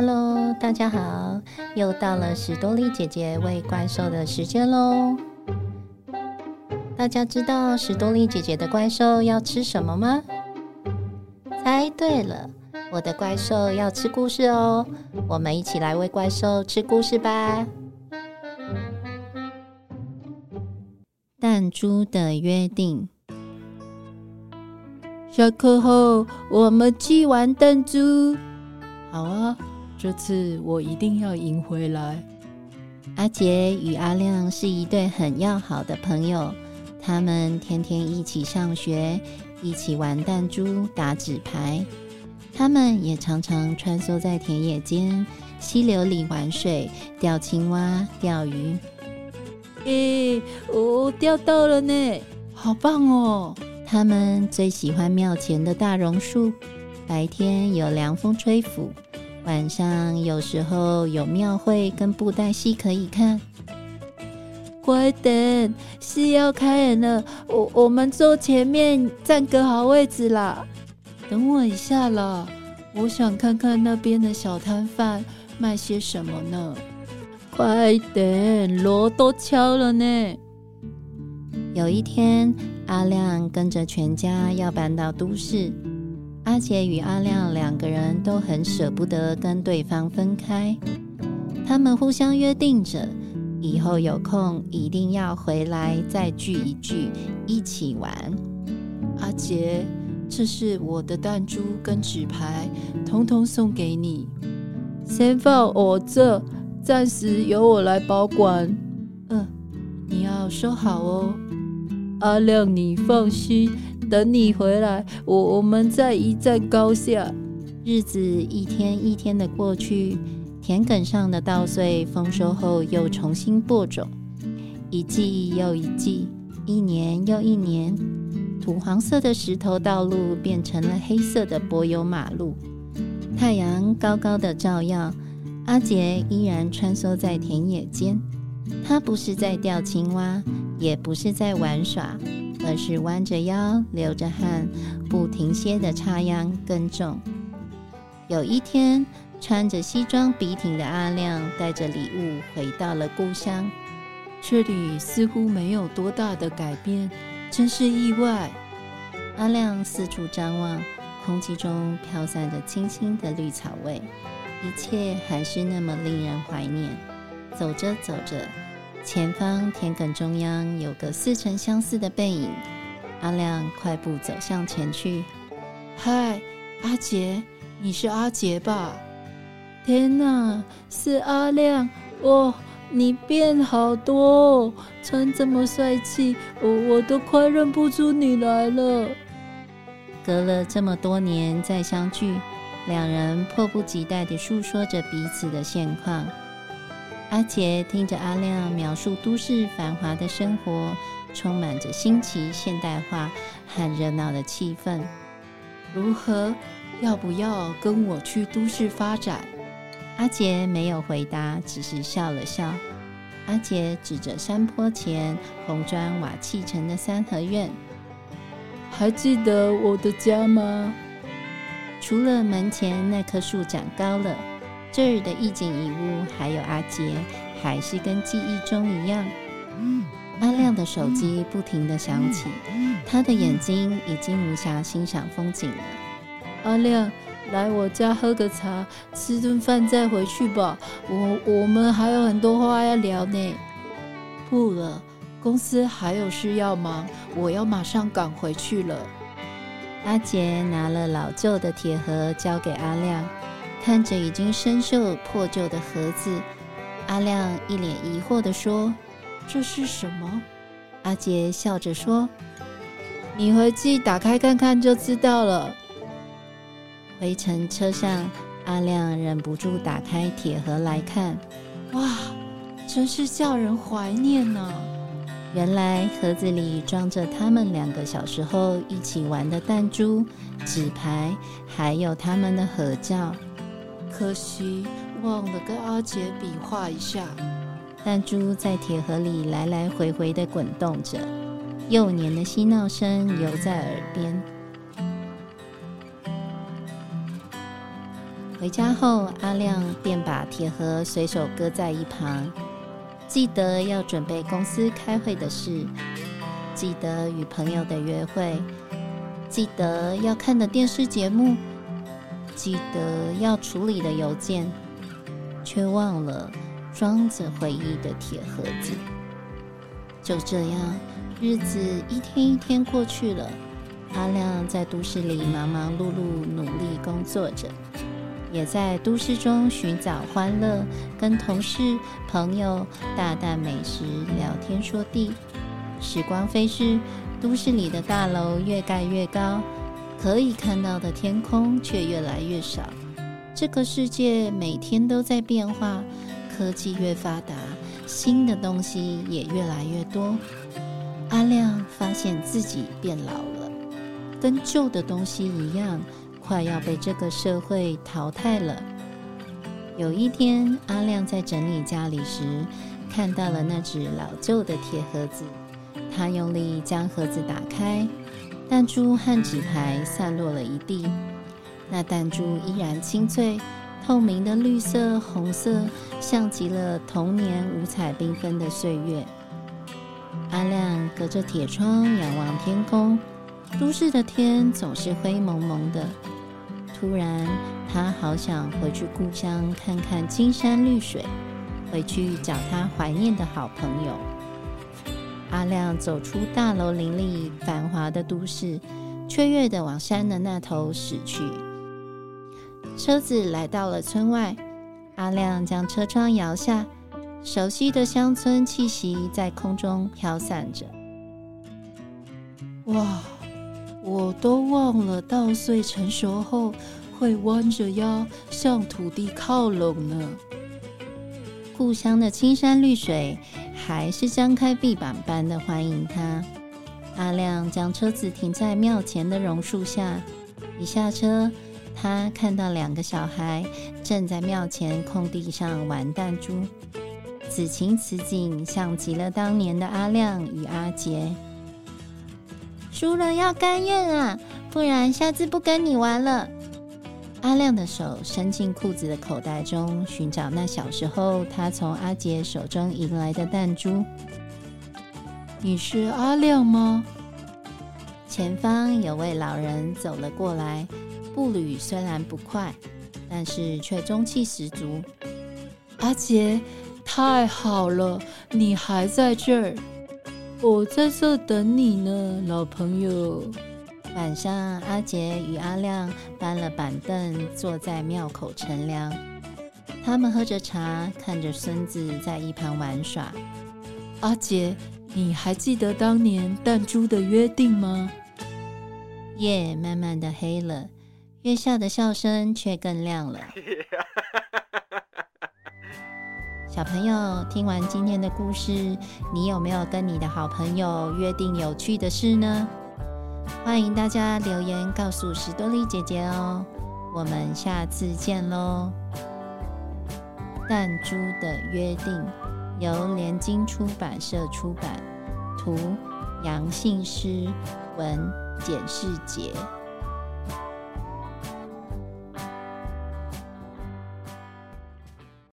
Hello，大家好，又到了史多利姐姐喂怪兽的时间喽。大家知道史多利姐姐的怪兽要吃什么吗？猜对了，我的怪兽要吃故事哦。我们一起来喂怪兽吃故事吧。弹珠的约定。下课后，我们去玩弹珠。好啊，这次我一定要赢回来。阿杰与阿亮是一对很要好的朋友，他们天天一起上学，一起玩弹珠、打纸牌。他们也常常穿梭在田野间、溪流里玩水、钓青蛙、钓鱼。诶，我钓到了呢，好棒哦！他们最喜欢庙前的大榕树，白天有凉风吹拂，晚上有时候有庙会跟布袋戏可以看。快点，戏要开演了，我我们坐前面占个好位置啦。等我一下啦，我想看看那边的小摊贩卖些什么呢。快点，锣都敲了呢。有一天。阿亮跟着全家要搬到都市，阿杰与阿亮两个人都很舍不得跟对方分开，他们互相约定着，以后有空一定要回来再聚一聚，一起玩。阿杰，这是我的弹珠跟纸牌，统统送给你，先放我这，暂时由我来保管。嗯，你要收好哦。阿亮，你放心，等你回来，我我们再一战高下。日子一天一天的过去，田埂上的稻穗丰收后又重新播种，一季又一季，一年又一年，土黄色的石头道路变成了黑色的柏油马路。太阳高高的照耀，阿杰依然穿梭在田野间。他不是在钓青蛙，也不是在玩耍，而是弯着腰、流着汗、不停歇的插秧耕种。有一天，穿着西装笔挺的阿亮带着礼物回到了故乡。这里似乎没有多大的改变，真是意外。阿亮四处张望，空气中飘散着清新的绿草味，一切还是那么令人怀念。走着走着，前方田埂中央有个似曾相识的背影。阿亮快步走向前去。嗨，阿杰，你是阿杰吧？天哪，是阿亮！哦，你变好多，穿这么帅气，我我都快认不出你来了。隔了这么多年再相聚，两人迫不及待地诉说着彼此的现况。阿杰听着阿亮描述都市繁华的生活，充满着新奇、现代化和热闹的气氛。如何？要不要跟我去都市发展？阿杰没有回答，只是笑了笑。阿杰指着山坡前红砖瓦砌成的三合院：“还记得我的家吗？除了门前那棵树长高了。”这儿的一景一物，还有阿杰，还是跟记忆中一样。阿亮的手机不停的响起，他的眼睛已经无暇欣赏风景了。阿亮，来我家喝个茶，吃顿饭再回去吧。我我们还有很多话要聊呢。不了，公司还有事要忙，我要马上赶回去了。阿杰拿了老旧的铁盒交给阿亮。看着已经生锈破旧的盒子，阿亮一脸疑惑地说：“这是什么？”阿杰笑着说：“你回去打开看看就知道了。”回程车上，阿亮忍不住打开铁盒来看，哇，真是叫人怀念呢！原来盒子里装着他们两个小时候一起玩的弹珠、纸牌，还有他们的合照。可惜忘了跟阿杰比划一下。弹珠在铁盒里来来回回的滚动着，幼年的嬉闹声游在耳边。回家后，阿亮便把铁盒随手搁在一旁，记得要准备公司开会的事，记得与朋友的约会，记得要看的电视节目，记得要处理的邮件，却忘了装着回忆的铁盒子。就这样，日子一天一天过去了。阿亮在都市里忙忙碌碌，努力工作着。也在都市中寻找欢乐，跟同事、朋友大啖美食，聊天说地。时光飞逝，都市里的大楼越盖越高，可以看到的天空却越来越少。这个世界每天都在变化，科技越发达，新的东西也越来越多。阿亮发现自己变老了，跟旧的东西一样。快要被这个社会淘汰了。有一天，阿亮在整理家里时，看到了那只老旧的铁盒子。他用力将盒子打开，弹珠和纸牌散落了一地。那弹珠依然清脆，透明的绿色、红色，像极了童年五彩缤纷的岁月。阿亮隔着铁窗仰望天空，都市的天总是灰蒙蒙的。突然，他好想回去故乡看看青山绿水，回去找他怀念的好朋友。阿亮走出大楼林立、繁华的都市，雀跃地往山的那头驶去。车子来到了村外，阿亮将车窗摇下，熟悉的乡村气息在空中飘散着。哇！我都忘了，稻穗成熟后会弯着腰向土地靠拢呢。故乡的青山绿水还是张开臂膀般的欢迎他。阿亮将车子停在庙前的榕树下，一下车，他看到两个小孩正在庙前空地上玩弹珠，此情此景像极了当年的阿亮与阿杰。输了要甘愿啊，不然下次不跟你玩了。阿亮的手伸进裤子的口袋中，寻找那小时候他从阿杰手中赢来的弹珠。你是阿亮吗？前方有位老人走了过来，步履虽然不快，但是却中气十足。阿杰，太好了，你还在这儿。我在这等你呢，老朋友。晚上，阿杰与阿亮搬了板凳，坐在庙口乘凉。他们喝着茶，看着孙子在一旁玩耍。阿杰，你还记得当年弹珠的约定吗？夜慢慢的黑了，月下的笑声却更亮了。小朋友，听完今天的故事，你有没有跟你的好朋友约定有趣的事呢？欢迎大家留言告诉史多利姐姐哦。我们下次见喽！弹珠的约定由联经出版社出版，图杨信诗，文简世杰。